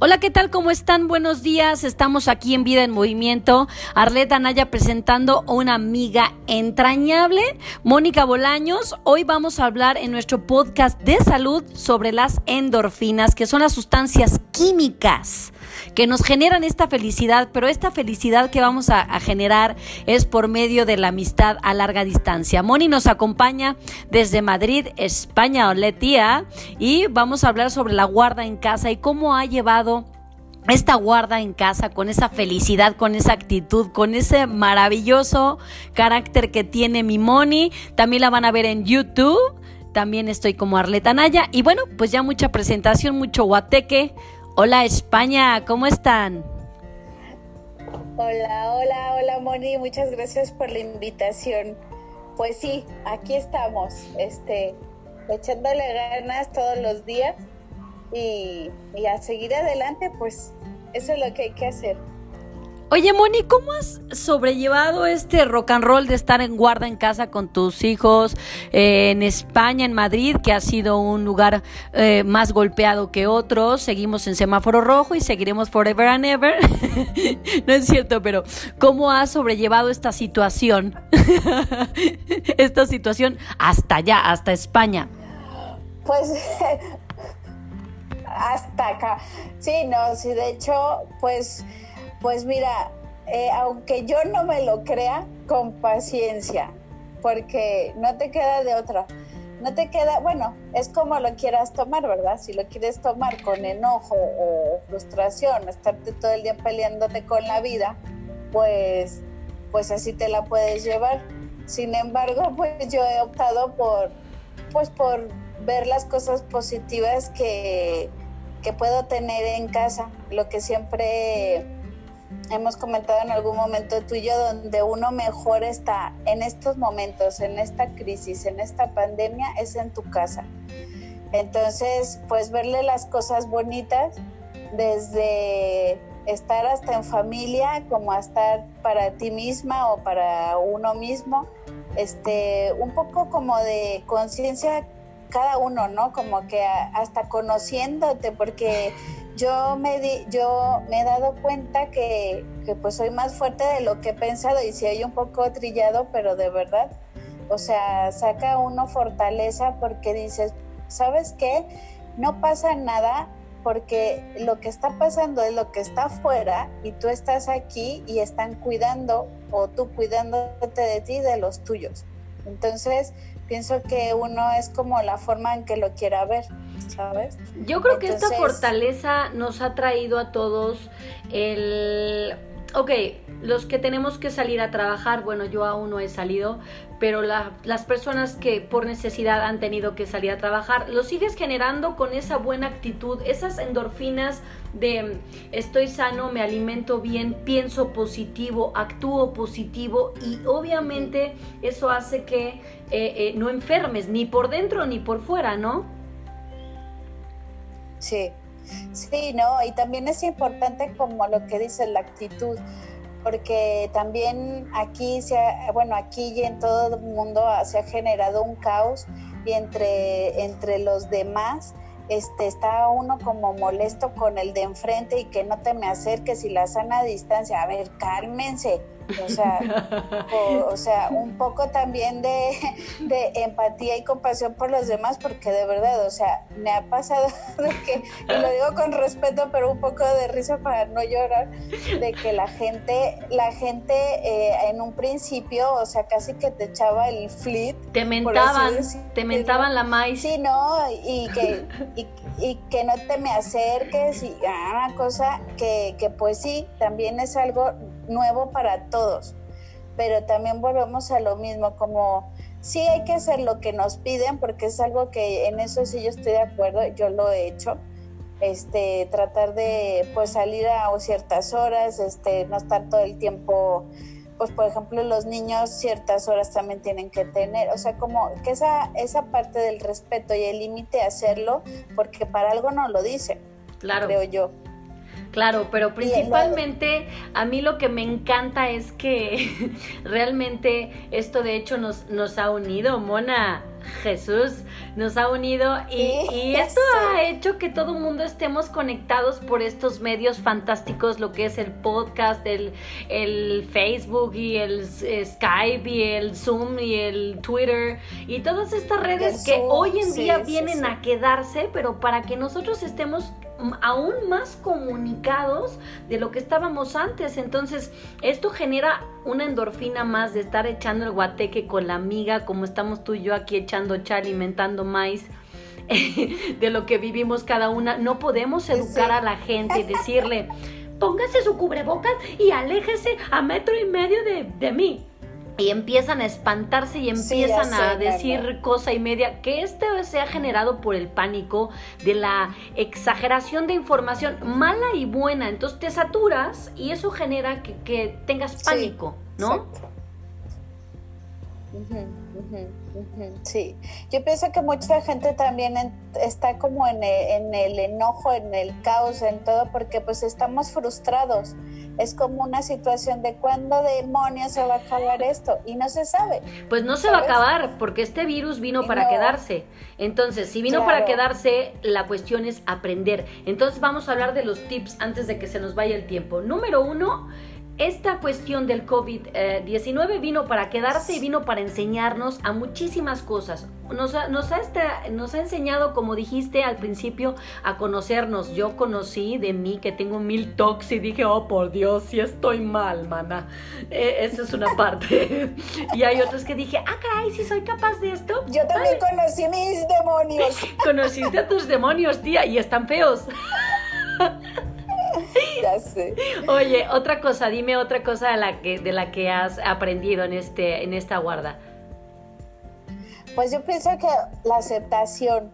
Hola, ¿qué tal? ¿Cómo están? Buenos días. Estamos aquí en Vida en Movimiento. Arleta Naya presentando a una amiga entrañable, Mónica Bolaños. Hoy vamos a hablar en nuestro podcast de salud sobre las endorfinas, que son las sustancias químicas que nos generan esta felicidad, pero esta felicidad que vamos a, generar es por medio de la amistad a larga distancia. Moni nos acompaña desde Madrid, España, Oletía, y vamos a hablar sobre la guarda en casa y cómo ha llevado esta guarda en casa con esa felicidad, con esa actitud, con ese maravilloso carácter que tiene mi Moni. También la van a ver en YouTube. También estoy como Arleta Naya. Y bueno, pues ya mucha presentación, mucho guateque. Hola España, ¿cómo están? Hola, hola, hola Moni, muchas gracias por la invitación. Pues sí, aquí estamos, este, echándole ganas todos los días y, y a seguir adelante, pues eso es lo que hay que hacer. Oye, Moni, ¿cómo has sobrellevado este rock and roll de estar en guarda en casa con tus hijos eh, en España, en Madrid, que ha sido un lugar eh, más golpeado que otros? Seguimos en semáforo rojo y seguiremos forever and ever. no es cierto, pero ¿cómo has sobrellevado esta situación? esta situación hasta allá, hasta España. Pues hasta acá. Sí, no, sí, de hecho, pues, pues mira, eh, aunque yo no me lo crea, con paciencia, porque no te queda de otra. No te queda, bueno, es como lo quieras tomar, ¿verdad? Si lo quieres tomar con enojo o frustración, estarte todo el día peleándote con la vida, pues, pues así te la puedes llevar. Sin embargo, pues yo he optado por, pues por ver las cosas positivas que, que puedo tener en casa, lo que siempre hemos comentado en algún momento tú y yo, donde uno mejor está en estos momentos, en esta crisis, en esta pandemia, es en tu casa. Entonces, pues verle las cosas bonitas desde estar hasta en familia, como estar para ti misma o para uno mismo, este, un poco como de conciencia cada uno, ¿no? Como que hasta conociéndote, porque yo me, di, yo me he dado cuenta que, que, pues soy más fuerte de lo que he pensado y si hay un poco trillado, pero de verdad, o sea, saca uno fortaleza porque dices, ¿sabes qué? No pasa nada porque lo que está pasando es lo que está afuera y tú estás aquí y están cuidando o tú cuidándote de ti y de los tuyos. Entonces, pienso que uno es como la forma en que lo quiera ver, ¿sabes? Yo creo que esta fortaleza nos ha traído a todos el... Ok, los que tenemos que salir a trabajar, bueno, yo aún no he salido, pero la, las personas que por necesidad han tenido que salir a trabajar, lo sigues generando con esa buena actitud, esas endorfinas de estoy sano, me alimento bien, pienso positivo, actúo positivo y obviamente eso hace que eh, eh, no enfermes ni por dentro ni por fuera, ¿no? Sí, sí, no, y también es importante como lo que dice la actitud porque también aquí se ha, bueno aquí y en todo el mundo se ha generado un caos y entre entre los demás este, está uno como molesto con el de enfrente y que no te me acerques y la sana distancia. A ver, cálmense. O sea, o, o sea un poco también de, de, empatía y compasión por los demás, porque de verdad, o sea, me ha pasado de que, y lo digo con respeto, pero un poco de risa para no llorar, de que la gente, la gente eh, en un principio, o sea, casi que te echaba el flit. Te mentaban, te mentaban la maíz. Sí, no, y que, y, y, que no te me acerques, y ah, una cosa que, que pues sí, también es algo nuevo para todos. Pero también volvemos a lo mismo, como sí hay que hacer lo que nos piden, porque es algo que en eso sí yo estoy de acuerdo, yo lo he hecho. Este, tratar de pues salir a ciertas horas, este, no estar todo el tiempo, pues por ejemplo los niños ciertas horas también tienen que tener, o sea, como que esa, esa parte del respeto y el límite hacerlo, porque para algo no lo dice, claro. creo yo. Claro, pero principalmente a mí lo que me encanta es que realmente esto de hecho nos, nos ha unido, Mona. Jesús nos ha unido y, esto ha hecho que todo el mundo estemos conectados por estos medios fantásticos, lo que es el podcast, el, el Facebook y el Skype y el Zoom y el Twitter y todas estas redes que hoy en día vienen a quedarse, pero para que nosotros estemos aún más comunicados de lo que estábamos antes. Entonces, esto genera una endorfina más de estar echando el guateque con la amiga, como estamos tú y yo aquí echando chal, alimentando maíz. de lo que vivimos cada una, no podemos educar a la gente y decirle, póngase su cubrebocas y aléjese a metro y medio de, de mí y empiezan a espantarse y empiezan a decir cosa y media, que esto se ha generado por el pánico de la exageración de información mala y buena. Entonces te saturas y eso genera que, tengas pánico, ¿no? Sí, yo pienso que mucha gente también está como en el, enojo, en el caos, en todo, porque pues estamos frustrados. Es como una situación de cuándo demonios se va a acabar esto y no se sabe. Pues no se va a acabar porque este virus vino para quedarse. Entonces, si vino para quedarse, la cuestión es aprender. Entonces vamos a hablar de los tips antes de que se nos vaya el tiempo. Número uno, esta cuestión del COVID-19 vino para quedarse y vino para enseñarnos a muchísimas cosas. Nos ha, nos, ha nos ha enseñado, como dijiste al principio, a conocernos. Yo conocí de mí que tengo mil tox y dije, oh por Dios, si estoy mal, mana. E, esa es una parte. y hay otros que dije, ah, caray, si soy capaz de esto. Yo también conocí mis demonios. Conociste a tus demonios, tía, y están feos. Ya sé. Oye, otra cosa, dime otra cosa de la que, de la que has aprendido en, este, en esta guarda. Pues yo pienso que la aceptación.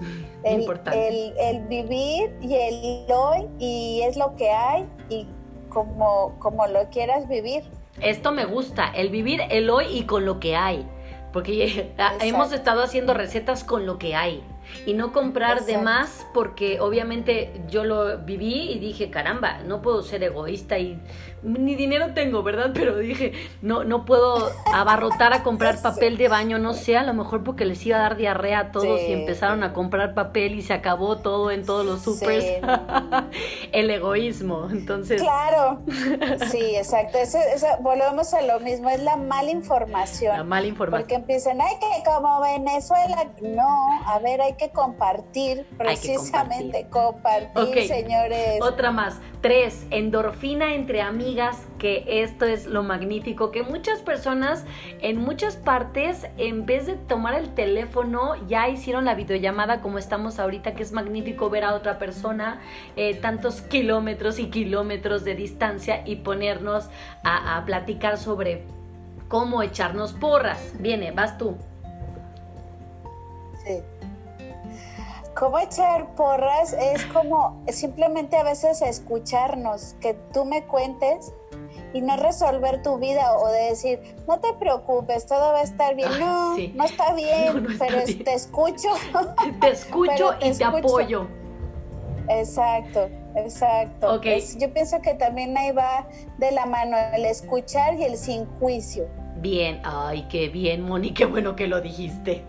El, el, el, vivir y el hoy y es lo que hay y como, como lo quieras vivir. Esto me gusta, el vivir el hoy y con lo que hay. Porque hemos estado haciendo recetas con lo que hay y no comprar de más porque obviamente yo lo viví y dije, caramba, no puedo ser egoísta y ni dinero tengo, ¿verdad? Pero dije, no, no puedo abarrotar a comprar papel de baño, no sé, a lo mejor porque les iba a dar diarrea a todos y empezaron a comprar papel y se acabó todo en todos los supers. El egoísmo, entonces. Claro, sí, exacto. volvemos a lo mismo, es la mala información. La mala información. Porque empiezan, ay, que como Venezuela, no, a ver, hay que compartir, precisamente compartir, señores. Otra más, tres, endorfina entre amigos que esto es lo magnífico, que muchas personas en muchas partes, en vez de tomar el teléfono, ya hicieron la videollamada como estamos ahorita, que es magnífico ver a otra persona eh, tantos kilómetros y kilómetros de distancia y ponernos a, platicar sobre cómo echarnos porras. Viene, vas tú. Cómo echar porras es como simplemente a veces escucharnos, que tú me cuentes y no resolver tu vida o de decir, no te preocupes, todo va a estar bien. no, no está bien, pero te escucho. Te escucho y te apoyo. Exacto, exacto. yo pienso que también ahí va de la mano el escuchar y el sin juicio. Bien, ay, qué bien, Moni, qué bueno que lo dijiste.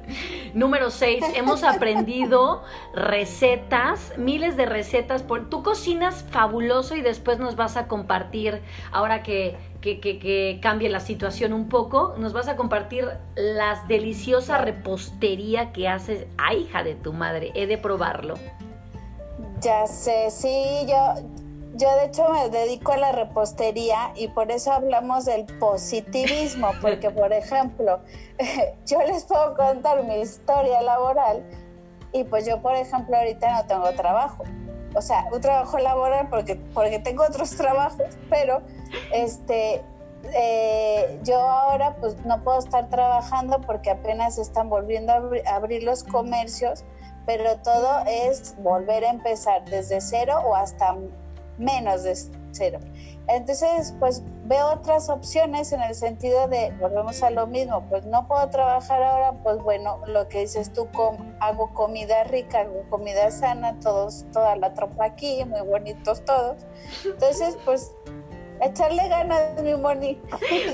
Número 6, hemos aprendido recetas, miles de recetas. Por, tú cocinas fabuloso y después nos vas a compartir, ahora que, que, que, cambie la situación un poco, nos vas a compartir las deliciosa repostería que haces. Ay, hija de tu madre, he de probarlo. Ya sé, sí, yo, yo de hecho me dedico a la repostería y por eso hablamos del positivismo, porque por ejemplo, yo les puedo contar mi historia laboral y pues yo por ejemplo ahorita no tengo trabajo. O sea, un trabajo laboral porque, porque tengo otros trabajos, pero este, eh, yo ahora pues no puedo estar trabajando porque apenas están volviendo a abrir los comercios, pero todo es volver a empezar desde cero o hasta menos de cero. Entonces, pues veo otras opciones en el sentido de, volvemos a lo mismo, pues no puedo trabajar ahora, pues bueno, lo que dices tú, hago comida rica, hago comida sana, todos, toda la tropa aquí, muy bonitos todos. Entonces, pues echarle ganas, mi Moni.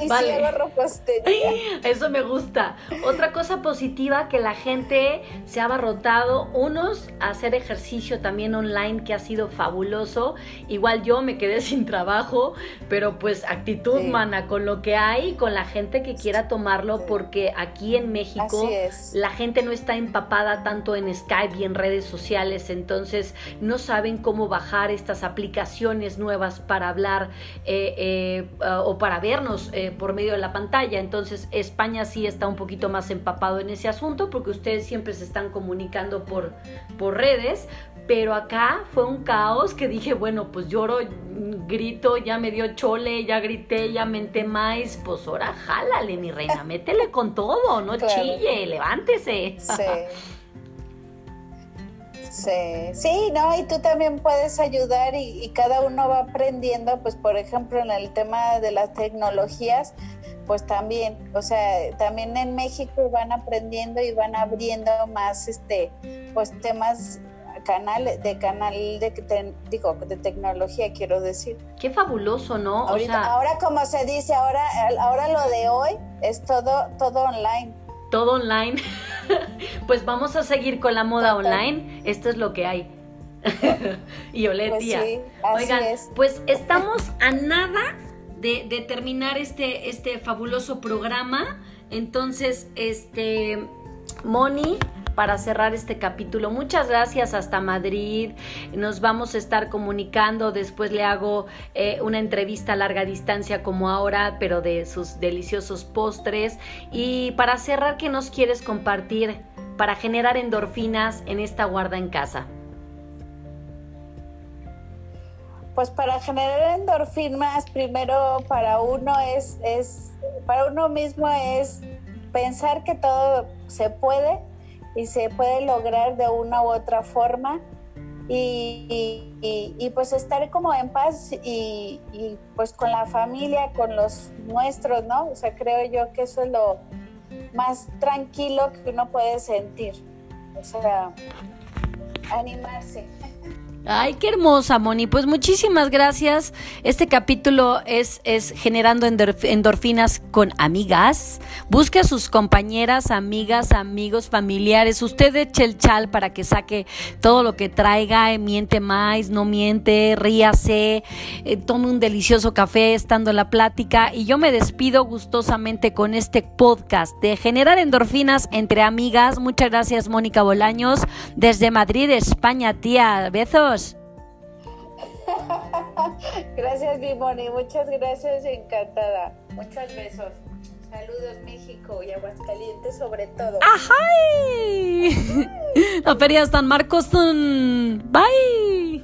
Y vale. sí hago repostería. Eso me gusta. Otra cosa positiva que la gente se ha abarrotado, unos a hacer ejercicio también online que ha sido fabuloso. Igual yo me quedé sin trabajo, pero pues actitud mana con lo que hay, con la gente que quiera tomarlo, porque aquí en México la gente no está empapada tanto en Skype y en redes sociales, entonces no saben cómo bajar estas aplicaciones nuevas para hablar. Eh, eh, o para vernos eh, por medio de la pantalla. Entonces España sí está un poquito más empapado en ese asunto porque ustedes siempre se están comunicando por, por redes. Pero acá fue un caos que dije, bueno, pues lloro, grito, ya me dio chole, ya grité, ya menté más, pues ahora jálale, mi reina, métele con todo, no chille, levántese. Sí. Sí, sí, no, y tú también puedes ayudar y, cada uno va aprendiendo, pues por ejemplo en el tema de las tecnologías, pues también, o sea, también en México van aprendiendo y van abriendo más, este, pues temas canal de canal de digo de tecnología quiero decir. Qué fabuloso no ahora como se dice ahora ahora lo de hoy es todo todo online. Todo online. pues vamos a seguir con la moda online. Esto es lo que hay. y Oletia. Pues Oigan, pues estamos a nada de, de, terminar este, este fabuloso programa. Entonces, este, Moni, para cerrar este capítulo. Muchas gracias hasta Madrid. Nos vamos a estar comunicando. Después le hago eh, una entrevista a larga distancia como ahora, pero de sus deliciosos postres. Y para cerrar, ¿qué nos quieres compartir para generar endorfinas en esta guarda en casa? Pues para generar endorfinas, primero para uno es, es, para uno mismo es pensar que todo se puede y se puede lograr de una u otra forma y, pues estar como en paz y, pues con la familia, con los nuestros, ¿no? O sea, creo yo que eso es lo más tranquilo que uno puede sentir. O sea, animarse. Ay, qué hermosa, Moni. Pues muchísimas gracias. Este capítulo es, es generando endorfinas con amigas. Busque a sus compañeras, amigas, amigos, familiares. Usted eche el chal para que saque todo lo que traiga. Eh, miente más, no miente, ríase, eh, tome un delicioso café estando en la plática. Y yo me despido gustosamente con este podcast de generar endorfinas entre amigas. Muchas gracias, Mónica Bolaños, desde Madrid, España, tía. Besos. Gracias, Dimoni. Muchas gracias, encantada. Muchos besos. Saludos, México y Aguascalientes, sobre todo. ¡Ajay! La feria San Marcos. Bye.